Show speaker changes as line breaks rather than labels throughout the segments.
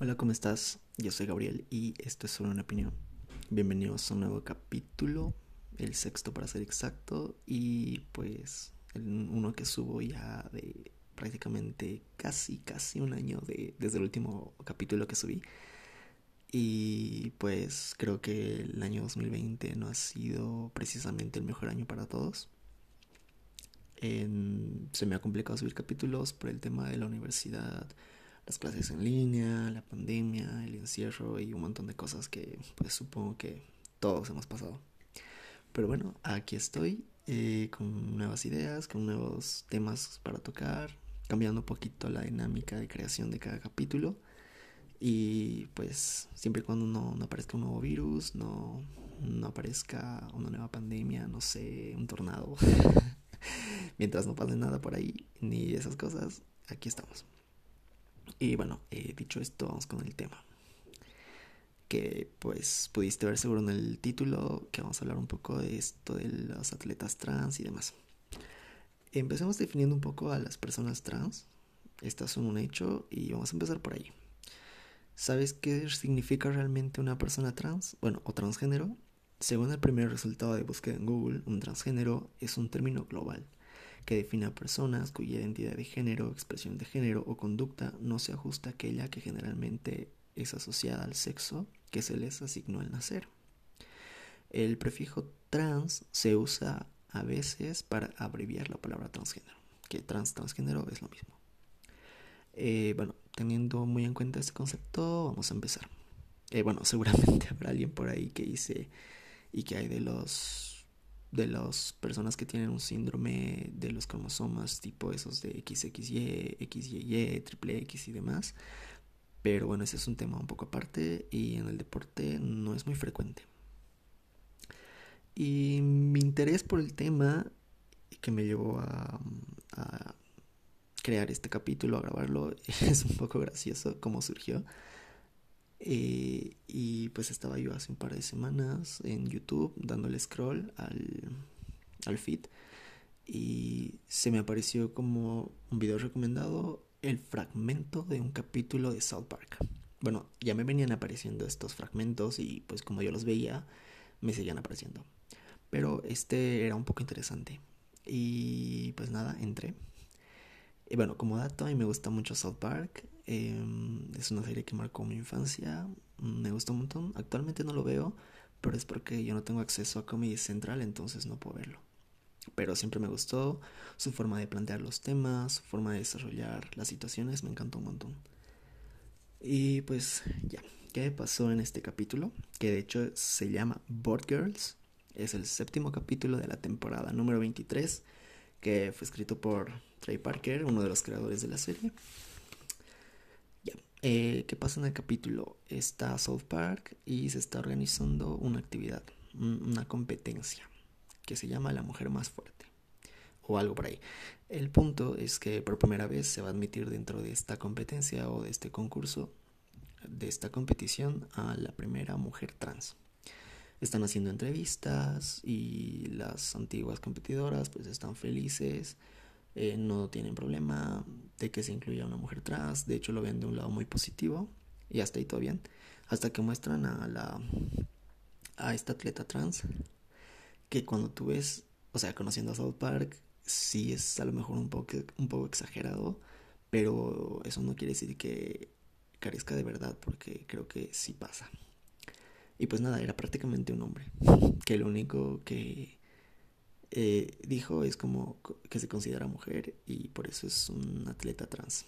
Hola, ¿cómo estás? Yo soy Gabriel y esto es solo una opinión. Bienvenidos a un nuevo capítulo, el sexto para ser exacto, y pues uno que subo ya de prácticamente casi, casi un año de, desde el último capítulo que subí. Y pues creo que el año 2020 no ha sido precisamente el mejor año para todos. se me ha complicado subir capítulos por el tema de la universidad, las clases en línea, la pandemia, el encierro y un montón de cosas que pues supongo que todos hemos pasado. Pero bueno, aquí estoy eh, con nuevas ideas, con nuevos temas para tocar, cambiando un poquito la dinámica de creación de cada capítulo. Y pues siempre y cuando no, no aparezca un nuevo virus, no, no aparezca una nueva pandemia, no sé, un tornado. Mientras no pase nada por ahí, ni esas cosas, aquí estamos. Y bueno, eh, dicho esto, vamos con el tema. Que pues pudiste ver seguro en el título, que vamos a hablar un poco de esto de los atletas trans y demás. Empecemos definiendo un poco a las personas trans. Estas son un hecho y vamos a empezar por ahí. ¿Sabes qué significa realmente una persona trans? Bueno, o transgénero. Según el primer resultado de búsqueda en Google, un transgénero es un término global que define a personas cuya identidad de género, expresión de género o conducta no se ajusta a aquella que generalmente es asociada al sexo que se les asignó al nacer. El prefijo trans se usa a veces para abreviar la palabra transgénero, que trans transgénero es lo mismo. Eh, bueno, teniendo muy en cuenta este concepto, vamos a empezar. Eh, bueno, seguramente habrá alguien por ahí que dice y que hay de los de las personas que tienen un síndrome de los cromosomas tipo esos de XXY, XYY, triple X y demás. Pero bueno, ese es un tema un poco aparte y en el deporte no es muy frecuente. Y mi interés por el tema que me llevó a, a crear este capítulo, a grabarlo, es un poco gracioso cómo surgió. Eh, y pues estaba yo hace un par de semanas en YouTube dándole scroll al, al feed y se me apareció como un video recomendado el fragmento de un capítulo de South Park. Bueno, ya me venían apareciendo estos fragmentos y pues como yo los veía, me seguían apareciendo. Pero este era un poco interesante. Y pues nada, entré. Y bueno, como dato, a mí me gusta mucho South Park. Em, es una serie que marcó mi infancia. Me gusta un montón. Actualmente no lo veo, pero es porque yo no tengo acceso a Comedy Central, entonces no puedo verlo. Pero siempre me gustó su forma de plantear los temas, su forma de desarrollar las situaciones, me encantó un montón. Y pues ya, ¿qué pasó en este capítulo? Que de hecho se llama Board Girls. Es el séptimo capítulo de la temporada número 23, que fue escrito por Trey Parker, uno de los creadores de la serie. Eh, ¿Qué pasa en el capítulo? Está South Park y se está organizando una actividad, una competencia que se llama La Mujer Más Fuerte o algo por ahí. El punto es que por primera vez se va a admitir dentro de esta competencia o de este concurso, de esta competición, a la primera mujer trans. Están haciendo entrevistas y las antiguas competidoras pues están felices eh, no tienen problema de que se incluya una mujer trans, de hecho lo ven de un lado muy positivo y hasta ahí todo bien, hasta que muestran a la a esta atleta trans que cuando tú ves, o sea, conociendo a South Park, sí es a lo mejor un poco, un poco exagerado, pero eso no quiere decir que carezca de verdad, porque creo que sí pasa. Y pues nada, era prácticamente un hombre, que lo único que eh, dijo es como que se considera mujer y por eso es un atleta trans.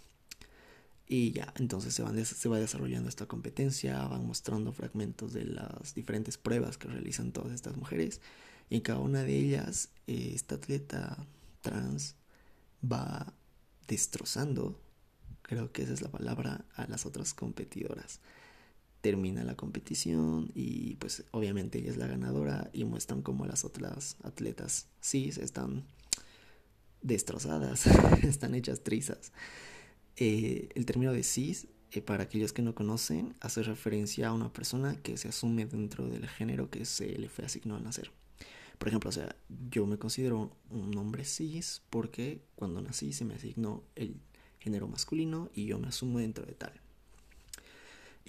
Y ya, entonces se, van, se va desarrollando esta competencia, van mostrando fragmentos de las diferentes pruebas que realizan todas estas mujeres. Y en cada una de ellas, eh, esta atleta trans va destrozando, creo que esa es la palabra, a las otras competidoras termina la competición y pues obviamente ella es la ganadora y muestran como las otras atletas sí están destrozadas, están hechas trizas. Eh, el término de cis, eh, para aquellos que no conocen, hace referencia a una persona que se asume dentro del género que se le fue asignado al nacer. Por ejemplo, o sea, yo me considero un hombre cis porque cuando nací se me asignó el género masculino y yo me asumo dentro de tal.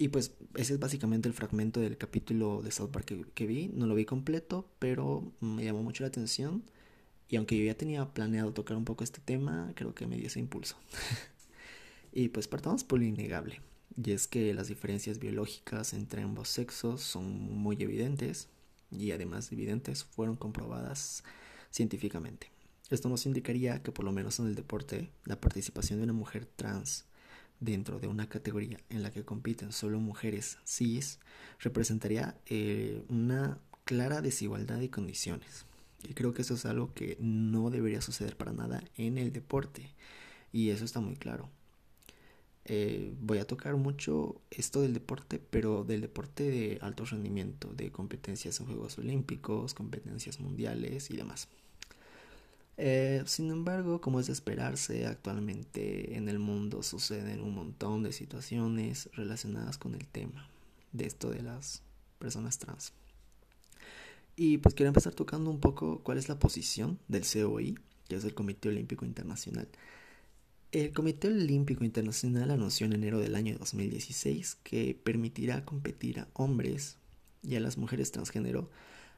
Y pues ese es básicamente el fragmento del capítulo de South Park que, vi. No lo vi completo, pero me llamó mucho la atención. Y aunque yo ya tenía planeado tocar un poco este tema, creo que me dio ese impulso. y pues partamos por lo innegable. Y es que las diferencias biológicas entre ambos sexos son muy evidentes y además evidentes fueron comprobadas científicamente. Esto nos indicaría que por lo menos en el deporte la participación de una mujer trans dentro de una categoría en la que compiten solo mujeres cis representaría eh, una clara desigualdad de condiciones. Y creo que eso es algo que no debería suceder para nada en el deporte. Y eso está muy claro. Eh, voy a tocar mucho esto del deporte, pero del deporte de alto rendimiento, de competencias en Juegos Olímpicos, competencias mundiales y demás. Eh, sin embargo, como es de esperarse, actualmente en el mundo suceden un montón de situaciones relacionadas con el tema de esto de las personas trans. Y pues quiero empezar tocando un poco cuál es la posición del COI, que es el Comité Olímpico Internacional. El Comité Olímpico Internacional anunció en enero del año 2016 que permitirá competir a hombres y a las mujeres transgénero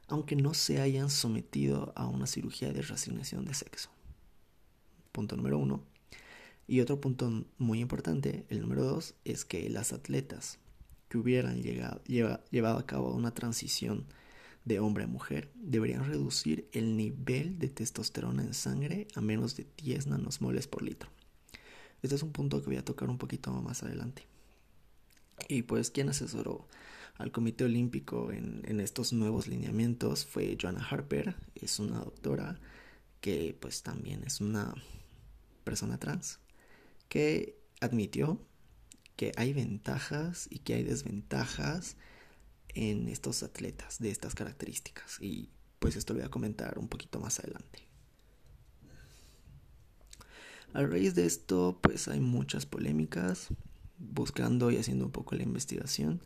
aunque no se hayan sometido a una cirugía de reasignación de sexo. Punto número uno. Y otro punto muy importante, el número dos, es que las atletas que hubieran llegado, llevado a cabo una transición de hombre a mujer deberían reducir el nivel de testosterona en sangre a menos de 10 nanosmoles por litro. Este es un punto que voy a tocar un poquito más adelante. Y pues, ¿quién asesoró al Comité Olímpico en, estos nuevos lineamientos fue Joanna Harper, es una doctora que pues también es una persona trans, que admitió que hay ventajas y que hay desventajas en estos atletas de estas características y pues esto lo voy a comentar un poquito más adelante. A raíz de esto pues hay muchas polémicas buscando y haciendo un poco la investigación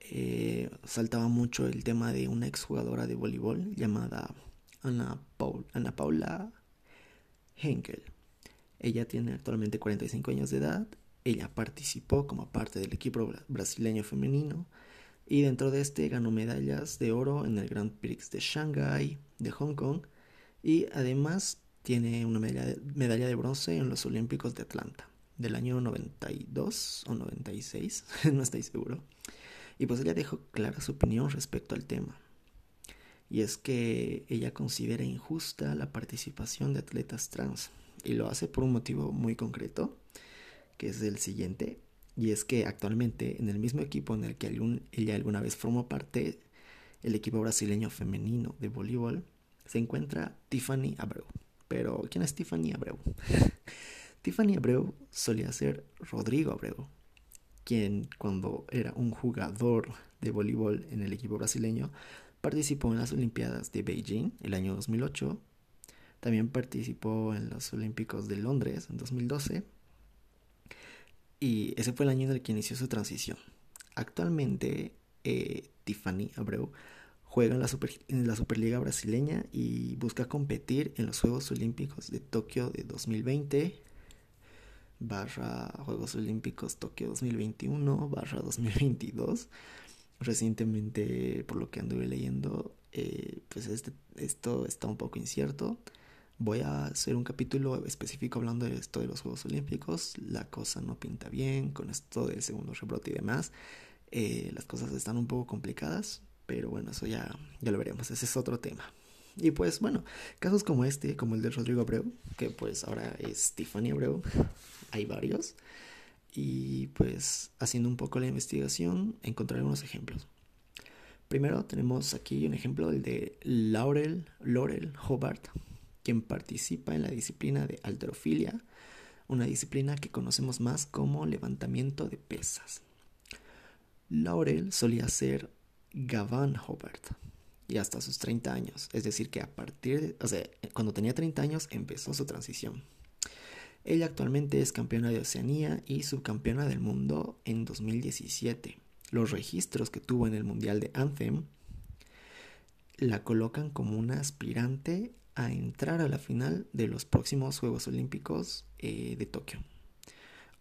eh, saltaba mucho el tema de una exjugadora de voleibol llamada Ana, Paula Henkel. Ella tiene actualmente 45 años de edad. Ella participó como parte del equipo brasileño femenino y dentro de este ganó medallas de oro en el Grand Prix de Shanghai, de Hong Kong y además tiene una medalla medalla de bronce en los Olímpicos de Atlanta del año 92 o 96, no estoy seguro. Y pues ella dejó clara su opinión respecto al tema. Y es que ella considera injusta la participación de atletas trans. Y lo hace por un motivo muy concreto, que es el siguiente. Y es que actualmente en el mismo equipo en el que ella alguna vez formó parte, el equipo brasileño femenino de voleibol, se encuentra Tiffany Abreu. Pero, ¿quién es Tiffany Abreu? Tiffany Abreu solía ser Rodrigo Abreu, quien cuando era un jugador de voleibol en el equipo brasileño, participó en las Olimpiadas de Beijing el año 2008, también participó en los Olímpicos de Londres en 2012 y ese fue el año en el que inició su transición. Actualmente eh, Tiffany Abreu juega en la, en la Superliga brasileña y busca competir en los Juegos Olímpicos de Tokio de 2020 barra Juegos Olímpicos Tokio 2021 barra 2022. Recientemente, por lo que anduve leyendo, eh, pues este, esto está un poco incierto. Voy a hacer un capítulo específico hablando de esto de los Juegos Olímpicos. La cosa no pinta bien con esto del segundo rebrote y demás. Eh, las cosas están un poco complicadas, pero bueno, eso ya, ya lo veremos. Ese es otro tema. Y pues bueno, casos como este, como el de Rodrigo Abreu, que pues ahora es Tiffany Abreu, hay varios. Y pues haciendo un poco la investigación, encontré algunos ejemplos. Primero tenemos aquí un ejemplo, el de Laurel, Laurel Hobart, quien participa en la disciplina de alterofilia, una disciplina que conocemos más como levantamiento de pesas. Laurel solía ser Gavan Hobart, y hasta sus 30 años. Es decir, que a partir de, o sea, cuando tenía 30 años empezó su transición. Ella actualmente es campeona de Oceanía y subcampeona del mundo en 2017. Los registros que tuvo en el Mundial de Anthem la colocan como una aspirante a entrar a la final de los próximos Juegos Olímpicos eh, de Tokio.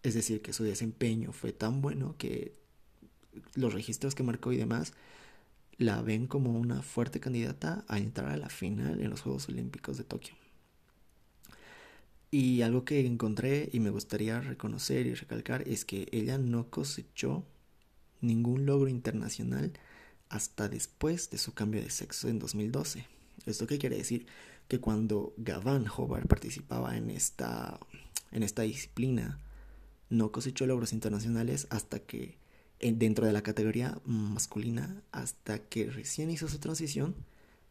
Es decir, que su desempeño fue tan bueno que los registros que marcó y demás, la ven como una fuerte candidata a entrar a la final en los Juegos Olímpicos de Tokio. Y algo que encontré y me gustaría reconocer y recalcar es que ella no cosechó ningún logro internacional hasta después de su cambio de sexo en 2012. ¿Esto qué quiere decir? Que cuando Gavan Hobart participaba en esta, en esta disciplina, no cosechó logros internacionales hasta que dentro de la categoría masculina hasta que recién hizo su transición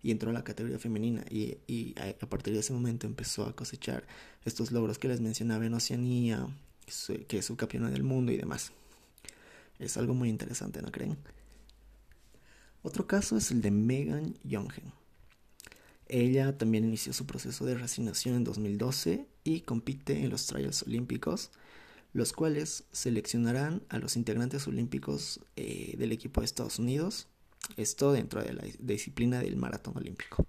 y entró a la categoría femenina y, a, partir de ese momento empezó a cosechar estos logros que les mencionaba en Oceanía, que es su campeona del mundo y demás. Es algo muy interesante, ¿no creen? Otro caso es el de Megan Younghen. Ella también inició su proceso de resignación en 2012 y compite en los Trials Olímpicos los cuales seleccionarán a los integrantes olímpicos eh, del equipo de Estados Unidos, esto dentro de la disciplina del maratón olímpico.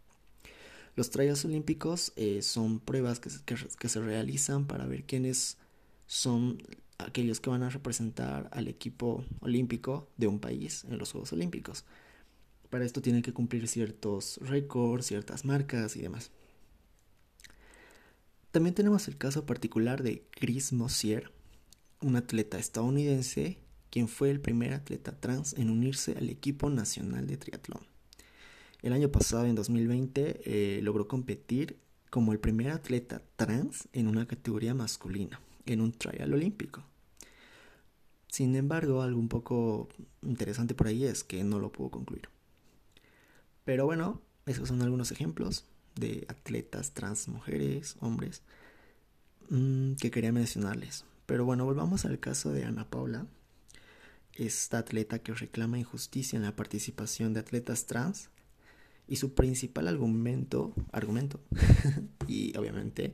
Los trials olímpicos eh, son pruebas que, se realizan para ver quiénes son aquellos que van a representar al equipo olímpico de un país en los Juegos Olímpicos. Para esto tienen que cumplir ciertos récords, ciertas marcas y demás. También tenemos el caso particular de Chris Mossier, un atleta estadounidense quien fue el primer atleta trans en unirse al equipo nacional de triatlón. El año pasado, en 2020, eh, logró competir como el primer atleta trans en una categoría masculina, en un trial olímpico. Sin embargo, algo un poco interesante por ahí es que no lo pudo concluir. Pero bueno, esos son algunos ejemplos de atletas trans, mujeres, hombres, mm, que quería mencionarles. Pero bueno, volvamos al caso de Ana Paula, esta atleta que reclama injusticia en la participación de atletas trans y su principal argumento, argumento y obviamente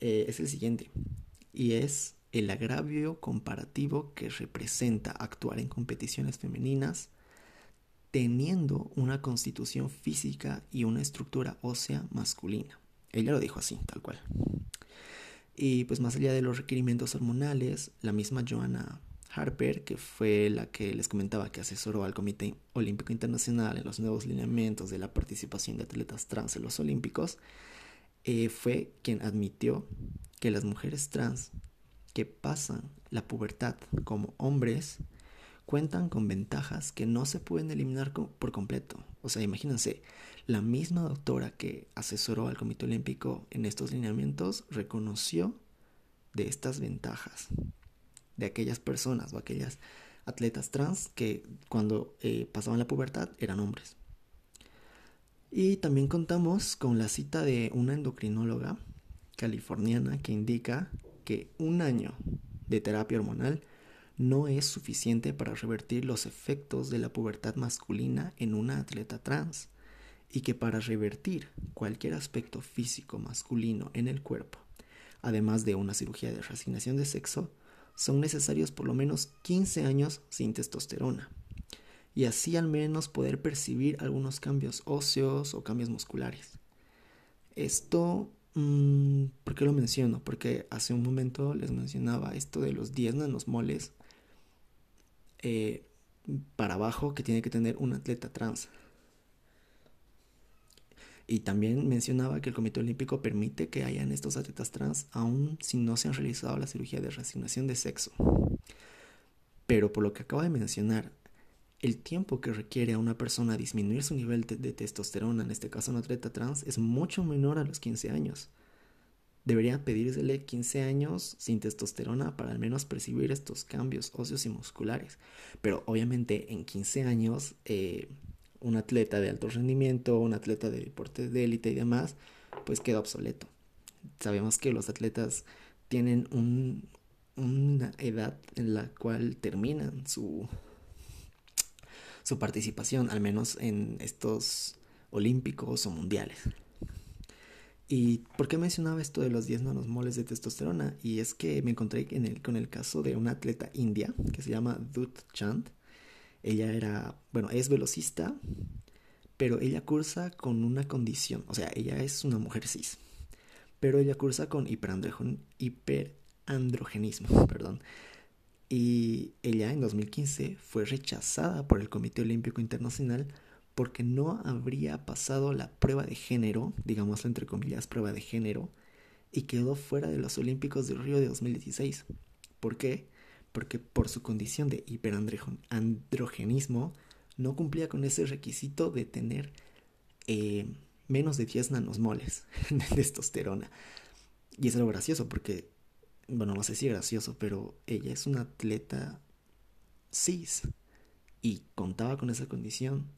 eh, es el siguiente, y es el agravio comparativo que representa actuar en competiciones femeninas teniendo una constitución física y una estructura ósea masculina. Ella lo dijo así, tal cual. Y pues más allá de los requerimientos hormonales, la misma Joanna Harper, que fue la que les comentaba que asesoró al Comité Olímpico Internacional en los nuevos lineamientos de la participación de atletas trans en los Olímpicos, eh, fue quien admitió que las mujeres trans que pasan la pubertad como hombres cuentan con ventajas que no se pueden eliminar por completo. O sea, imagínense, la misma doctora que asesoró al Comité Olímpico en estos lineamientos reconoció de estas ventajas de aquellas personas o aquellas atletas trans que cuando eh, pasaban la pubertad eran hombres. Y también contamos con la cita de una endocrinóloga californiana que indica que un año de terapia hormonal no es suficiente para revertir los efectos de la pubertad masculina en una atleta trans y que para revertir cualquier aspecto físico masculino en el cuerpo, además de una cirugía de reasignación de sexo, son necesarios por lo menos 15 años sin testosterona, y así al menos poder percibir algunos cambios óseos o cambios musculares. Esto, mm, ¿por qué lo menciono? Porque hace un momento les mencionaba esto de los 10 nanosmoles eh, para abajo que tiene que tener un atleta trans. Y también mencionaba que el Comité Olímpico permite que hayan estos atletas trans aun si no se han realizado la cirugía de reasignación de sexo. Pero por lo que acabo de mencionar, el tiempo que requiere a una persona disminuir su nivel de, testosterona, en este caso un atleta trans, es mucho menor a los 15 años. Debería pedírsele 15 años sin testosterona para al menos percibir estos cambios óseos y musculares. Pero obviamente en 15 años eh, un atleta de alto rendimiento, un atleta de deportes de élite y demás, pues queda obsoleto. Sabemos que los atletas tienen un, una edad en la cual terminan su, su participación, al menos en estos olímpicos o mundiales. ¿Y por qué mencionaba esto de los 10 nanosmoles de testosterona? Y es que me encontré con el caso de una atleta india que se llama Dut Chand, ella era, bueno, es velocista, pero ella cursa con una condición, o sea, ella es una mujer cis, pero ella cursa con hiperandrogenismo, perdón. Y ella en 2015 fue rechazada por el Comité Olímpico Internacional porque no habría pasado la prueba de género, digámoslo entre comillas, prueba de género, y quedó fuera de los Olímpicos de Río de 2016. ¿Por qué? Porque por su condición de hiperandrogenismo no cumplía con ese requisito de tener eh, menos de 10 nanosmoles de testosterona. Y es algo gracioso porque, bueno, no sé si gracioso, pero ella es una atleta cis y contaba con esa condición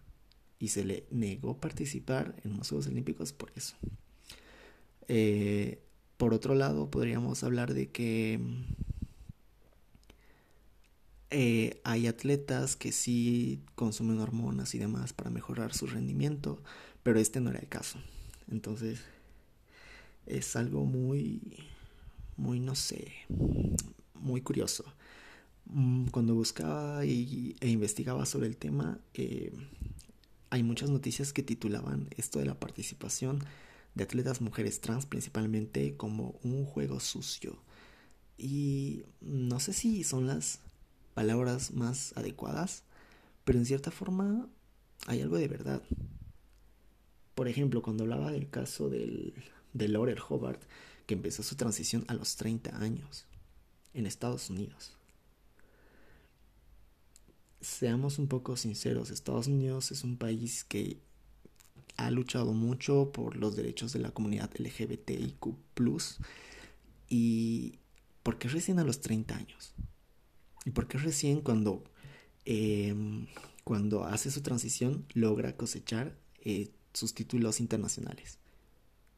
y se le negó participar en los Juegos Olímpicos por eso. Eh, por otro lado, podríamos hablar de que eh, hay atletas que sí consumen hormonas y demás para mejorar su rendimiento, pero este no era el caso. Entonces, es algo muy, muy, no sé, muy curioso. Mm, cuando buscaba y, e investigaba sobre el tema, eh, hay muchas noticias que titulaban esto de la participación de atletas mujeres trans principalmente como un juego sucio. Y no sé si son las palabras más adecuadas, pero en cierta forma hay algo de verdad. Por ejemplo, cuando hablaba del caso de Laurel Hobart, que empezó su transición a los 30 años en Estados Unidos. Seamos un poco sinceros, Estados Unidos es un país que ha luchado mucho por los derechos de la comunidad LGBTIQ. ¿Y por qué recién a los 30 años? ¿Y por qué recién cuando, em, cuando hace su transición logra cosechar eh, sus títulos internacionales?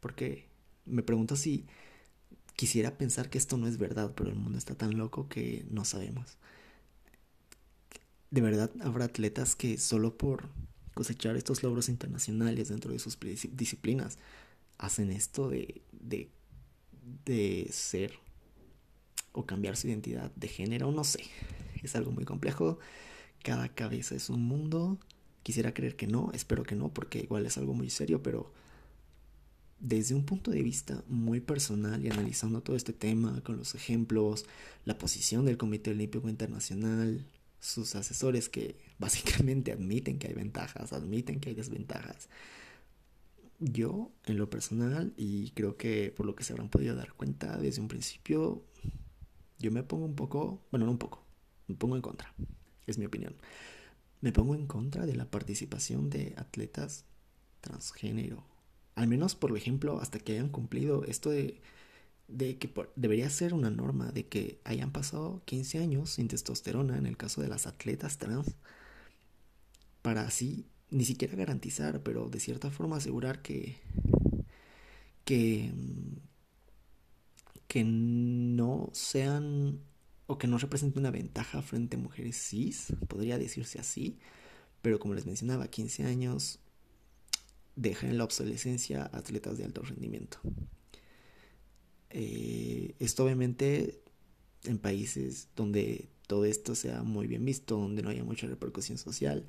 Porque me pregunto si quisiera pensar que esto no es verdad, pero el mundo está tan loco que no sabemos. De verdad habrá atletas que solo por cosechar estos logros internacionales dentro de sus disciplinas hacen esto de, de, de ser o cambiar su identidad de género, no sé. Es algo muy complejo. Cada cabeza es un mundo. Quisiera creer que no, espero que no, porque igual es algo muy serio, pero desde un punto de vista muy personal y analizando todo este tema con los ejemplos, la posición del Comité Olímpico Internacional, sus asesores que básicamente admiten que hay ventajas, admiten que hay desventajas. Yo, en lo personal, y creo que por lo que se habrán podido dar cuenta desde un principio, yo me pongo un poco, bueno, no un poco, me pongo en contra, es mi opinión. Me pongo en contra de la participación de atletas transgénero. Al menos, por ejemplo, hasta que hayan cumplido esto de, de que debería ser una norma, de que hayan pasado 15 años sin testosterona en el caso de las atletas trans, para así ni siquiera garantizar, pero de cierta forma asegurar que, que que no sean o que no representen una ventaja frente a mujeres cis, podría decirse así, pero como les mencionaba, 15 años dejan en la obsolescencia atletas de alto rendimiento. Eh, esto obviamente en países donde todo esto sea muy bien visto, donde no haya mucha repercusión social,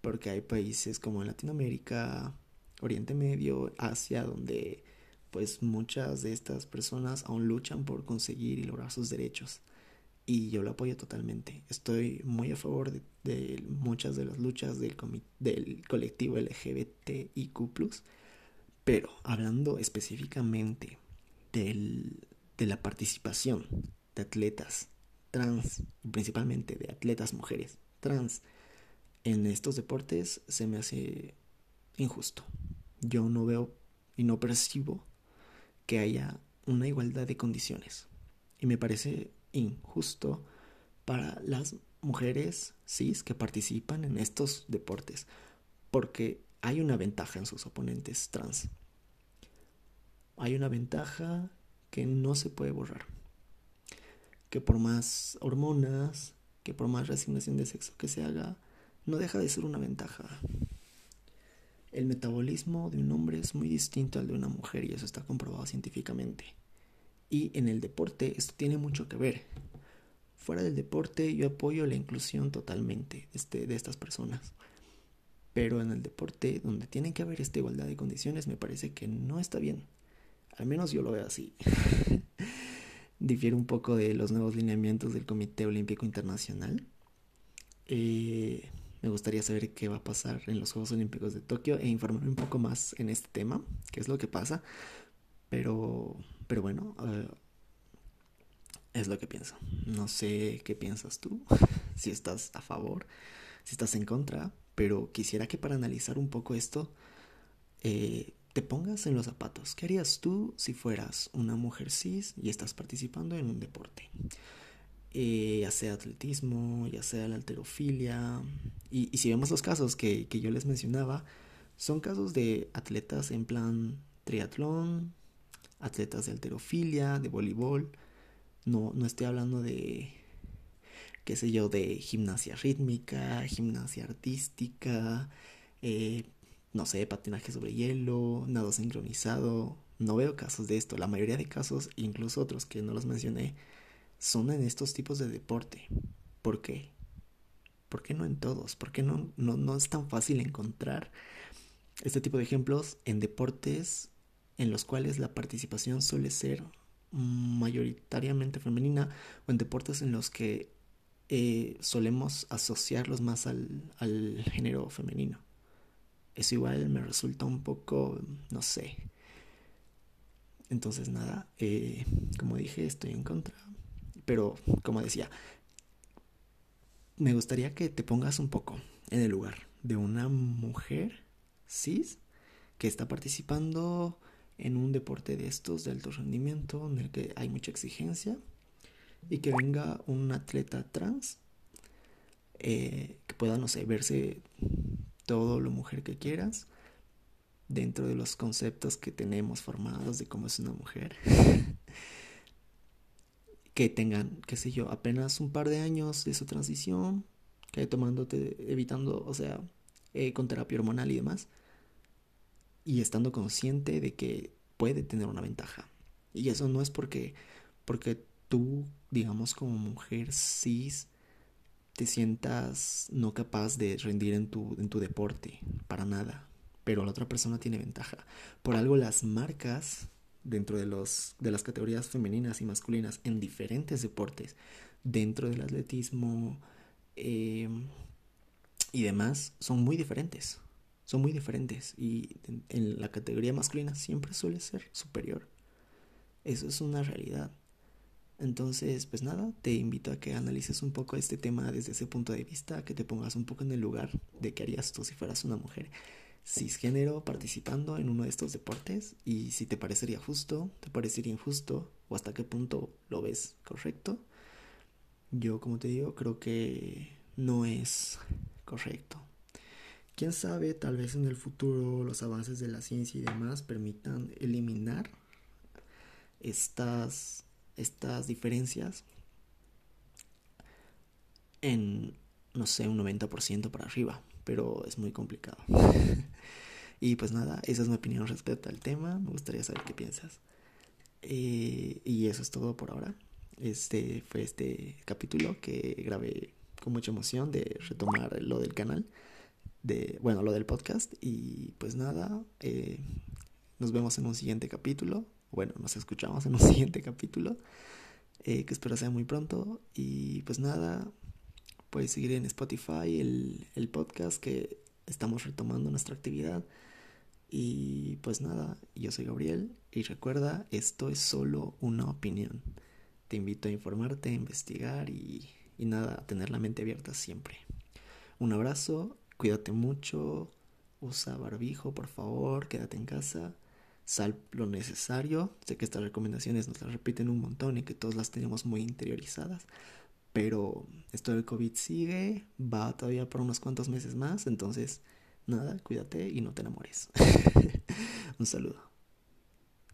porque hay países como en Latinoamérica, Oriente Medio, Asia, donde pues muchas de estas personas aún luchan por conseguir y lograr sus derechos. Y yo lo apoyo totalmente. Estoy muy a favor de, muchas de las luchas del, del colectivo LGBTIQ. Pero hablando específicamente de la participación de atletas trans, principalmente de atletas mujeres trans, en estos deportes se me hace injusto. Yo no veo y no percibo que haya una igualdad de condiciones. Y me parece injusto para las mujeres cis que participan en estos deportes, porque hay una ventaja en sus oponentes trans. Hay una ventaja que no se puede borrar. Que por más hormonas, que por más resignación de sexo que se haga, no deja de ser una ventaja. El metabolismo de un hombre es muy distinto al de una mujer y eso está comprobado científicamente. Y en el deporte esto tiene mucho que ver. Fuera del deporte yo apoyo la inclusión totalmente este, de estas personas. Pero en el deporte donde tiene que haber esta igualdad de condiciones me parece que no está bien. Al menos yo lo veo así. difiere un poco de los nuevos lineamientos del Comité Olímpico Internacional. Eh, me gustaría saber qué va a pasar en los Juegos Olímpicos de Tokio e informarme un poco más en este tema, qué es lo que pasa. Pero, pero bueno, uh, es lo que pienso. No sé qué piensas tú, si estás a favor, si estás en contra, pero quisiera que para analizar un poco esto, eh, te pongas en los zapatos. ¿Qué harías tú si fueras una mujer cis y estás participando en un deporte? Eh, ya sea atletismo, ya sea la alterofilia. Y, si vemos los casos que, que, yo les mencionaba, son casos de atletas en plan triatlón, atletas de alterofilia, de voleibol. No, no estoy hablando de, qué sé yo, de gimnasia rítmica, gimnasia artística, eh, no sé, patinaje sobre hielo, nado sincronizado. No veo casos de esto. La mayoría de casos, incluso otros que no los mencioné, son en estos tipos de deporte. ¿Por qué? ¿Por qué no en todos? ¿Por qué no, no, no es tan fácil encontrar este tipo de ejemplos en deportes en los cuales la participación suele ser mayoritariamente femenina o en deportes en los que eh, solemos asociarlos más al, al género femenino? Eso igual me resulta un poco, no sé. Entonces nada, eh, como dije, estoy en contra. Pero como decía, me gustaría que te pongas un poco en el lugar de una mujer cis que está participando en un deporte de estos de alto rendimiento en el que hay mucha exigencia y que venga un atleta trans eh, que pueda, no sé, verse todo lo mujer que quieras dentro de los conceptos que tenemos formados de cómo es una mujer. que tengan, qué sé yo, apenas un par de años de su transición, que tomándote, evitando, o sea, eh, con terapia hormonal y demás, y estando consciente de que puede tener una ventaja. Y eso no es porque, porque tú, digamos, como mujer cis, sientas no capaz de rendir en tu, en tu deporte, para nada, pero la otra persona tiene ventaja. Por algo las marcas dentro de, los, de las categorías femeninas y masculinas en diferentes deportes, dentro del atletismo eh, y demás, son muy diferentes. Son muy diferentes y en la categoría masculina siempre suele ser superior. Eso es una realidad. Entonces, pues nada, te invito a que analices un poco este tema desde ese punto de vista, que te pongas un poco en el lugar de qué harías tú si fueras una mujer cisgénero participando en uno de estos deportes y si te parecería justo, te parecería injusto o hasta qué punto lo ves correcto. Yo, como te digo, creo que no es correcto. Quién sabe, tal vez en el futuro los avances de la ciencia y demás permitan eliminar estas estas diferencias en, no sé, un 90% para arriba, pero es muy complicado. y pues nada, esa es mi opinión respecto al tema, me gustaría saber qué piensas. Eh, y eso es todo por ahora. Este fue este capítulo que grabé con mucha emoción de retomar lo del canal, de, bueno, lo del podcast. Y pues nada, eh, nos vemos en un siguiente capítulo bueno, nos escuchamos en un siguiente capítulo, eh, que espero sea muy pronto. Y pues nada, puedes seguir en Spotify el, el podcast que estamos retomando nuestra actividad. Y pues nada, yo soy Gabriel y recuerda, esto es solo una opinión. Te invito a informarte, a investigar y, y nada, a tener la mente abierta siempre. Un abrazo, cuídate mucho, usa barbijo, por favor, quédate en casa sal lo necesario. Sé que estas recomendaciones nos las repiten un montón y que todos las tenemos muy interiorizadas. Pero esto del COVID sigue, va todavía por unos cuantos meses más. Entonces, nada, cuídate y no te enamores. un saludo.